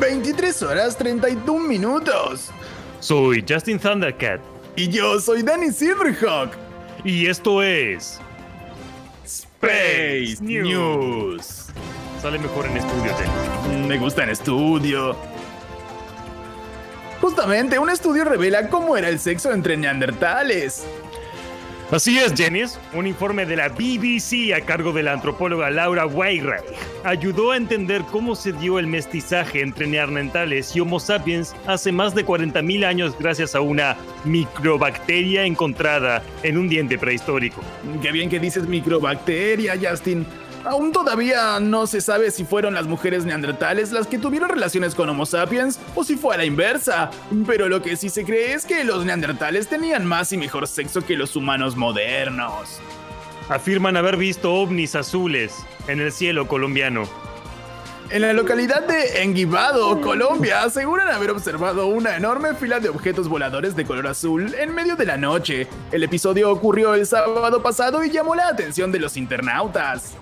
23 horas 31 minutos. Soy Justin Thundercat. Y yo soy Danny Silverhawk. Y esto es. Space News. Sale mejor en estudio, Dennis. Me gusta en estudio. Justamente, un estudio revela cómo era el sexo entre neandertales. Así es, Janice. Un informe de la BBC a cargo de la antropóloga Laura Weirach ayudó a entender cómo se dio el mestizaje entre neandertales y Homo sapiens hace más de 40.000 años gracias a una microbacteria encontrada en un diente prehistórico. Qué bien que dices microbacteria, Justin. Aún todavía no se sabe si fueron las mujeres neandertales las que tuvieron relaciones con Homo sapiens o si fue a la inversa, pero lo que sí se cree es que los neandertales tenían más y mejor sexo que los humanos modernos. Afirman haber visto ovnis azules en el cielo colombiano. En la localidad de Enguibado, Colombia, aseguran haber observado una enorme fila de objetos voladores de color azul en medio de la noche. El episodio ocurrió el sábado pasado y llamó la atención de los internautas.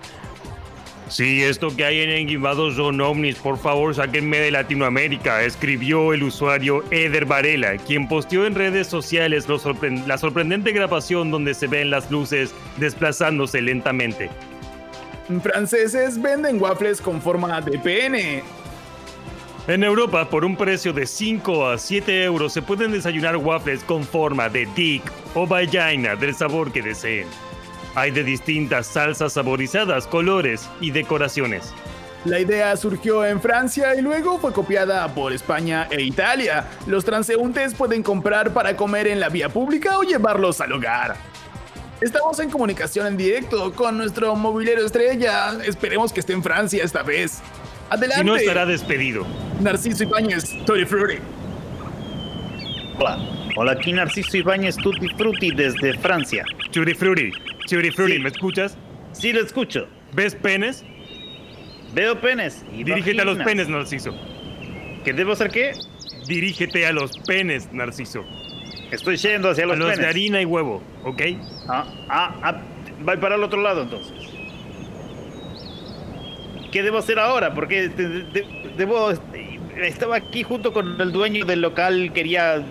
Sí, esto que hay en Enguibado son ovnis, por favor sáquenme de Latinoamérica, escribió el usuario Eder Varela, quien posteó en redes sociales lo sorpre- la sorprendente grabación donde se ven las luces desplazándose lentamente. Franceses venden waffles con forma de pene. En Europa, por un precio de 5 a 7 euros, se pueden desayunar waffles con forma de dick o vagina del sabor que deseen. Hay de distintas salsas saborizadas, colores y decoraciones. La idea surgió en Francia y luego fue copiada por España e Italia. Los transeúntes pueden comprar para comer en la vía pública o llevarlos al hogar. Estamos en comunicación en directo con nuestro movilero estrella. Esperemos que esté en Francia esta vez. Adelante. Si no, estará despedido. Narciso Ibáñez, Tori Frutti. Hola, hola, aquí Narciso Ibáñez Tutti Frutti desde Francia. Churi Frutti, Sí. ¿me escuchas? Sí, lo escucho. ¿Ves penes? Veo penes. Y Dirígete a los penes, Narciso. ¿Qué debo hacer qué? Dirígete a los penes, Narciso. Estoy yendo hacia A los, los de penes. harina y huevo, ¿ok? Ah, ah, ah, voy para el otro lado entonces. ¿Qué debo hacer ahora? Porque de- de- debo... Estaba aquí junto con el dueño del local, quería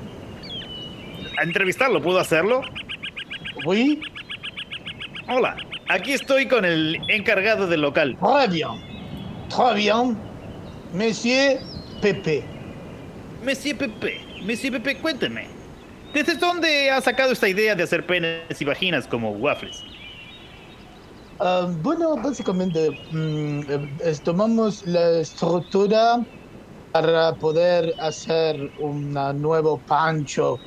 entrevistarlo. ¿Puedo hacerlo? Oui, Hola, aquí estoy con el encargado del local. très bien. Très bien. Monsieur Pepe. Monsieur Pepe, Monsieur Pepe, cuénteme. ¿Desde dónde ha sacado esta idea de hacer penes y vaginas como waffles? Ah, bueno, básicamente mm, eh, tomamos la estructura para poder hacer un nuevo pancho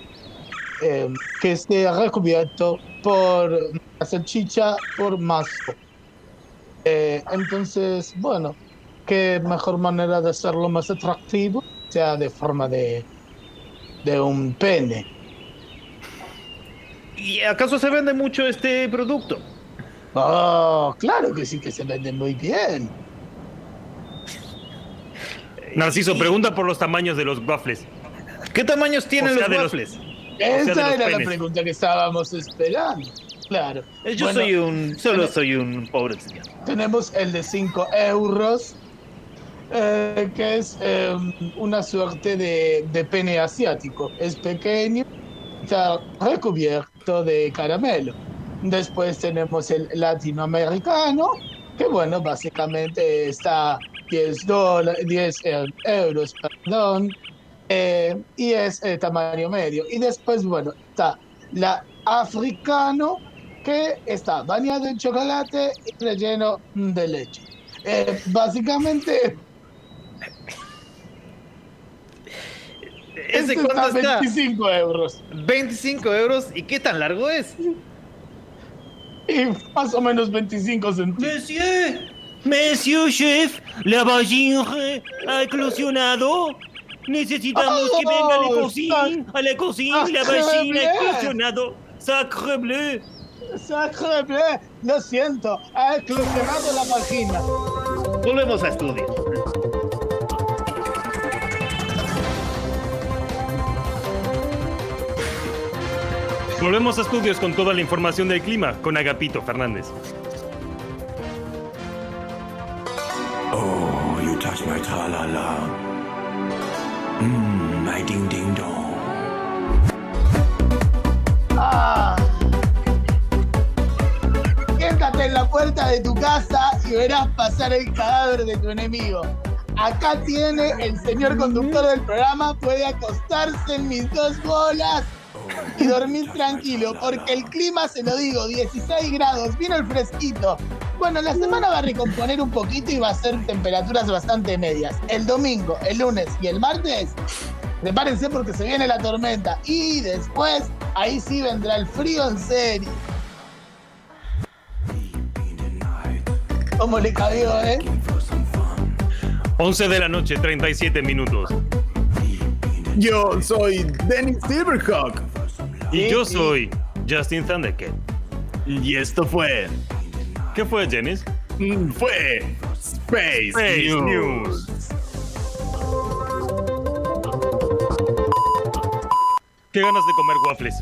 eh, que esté recubierto por la salchicha por mazo. Eh, entonces, bueno, qué mejor manera de hacerlo más atractivo, sea de forma de, de un pene. ¿Y acaso se vende mucho este producto? Oh, claro que sí que se vende muy bien. Narciso, pregunta por los tamaños de los waffles. ¿Qué tamaños tienen O sea, los de los- waffles? Esa era la pregunta que estábamos esperando. Claro. Eh, Yo Bueno, soy un... Solo soy un pobre señor. Tenemos el de 5 euros, eh, que es eh, una suerte de, de pene asiático. Es pequeño, está recubierto de caramelo. Después tenemos el latinoamericano, que bueno, básicamente está 10, dólares, 10 eh, euros, perdón, eh, y es eh, tamaño medio. Y después, bueno, está la africano, que está bañado en chocolate y relleno de leche. Eh, básicamente, ¿Ese este cuánto está está? 25 euros. 25 euros. ¿Y qué tan largo es? Y más o menos 25 centímetros. Monsieur, Monsieur Chef, la vagina ha eclosionado. Necesitamos que venga a la cocina, a la cocina, la vagina eclosionado. Sacre bleu. Sacre bleu, lo siento, ha eclosionado la vagina. Volvemos a estudio. Volvemos a estudios con toda la información del clima con Agapito Fernández. Oh, you touch my tra-la-la. Mmm, my ding-ding-dong. Ah. Siéntate en la puerta de tu casa y verás pasar el cadáver de tu enemigo. Acá tiene el señor conductor del programa, puede acostarse en mis dos bolas y dormir tranquilo, porque el clima, se lo digo, 16 grados, vino el fresquito. Bueno, la semana va a recomponer un poquito y va a ser temperaturas bastante medias. El domingo, el lunes y el martes, prepárense porque se viene la tormenta. Y después, ahí sí vendrá el frío en serio. ¿Cómo le cabió, eh? 11 de la noche, 37 minutos. Yo soy Dennis Silverhawk. Y yo soy Justin Thundercat. Y esto fue. ¿Qué fue, Jennings? mm, Fue. Space, Space News. News. Qué ganas de comer waffles.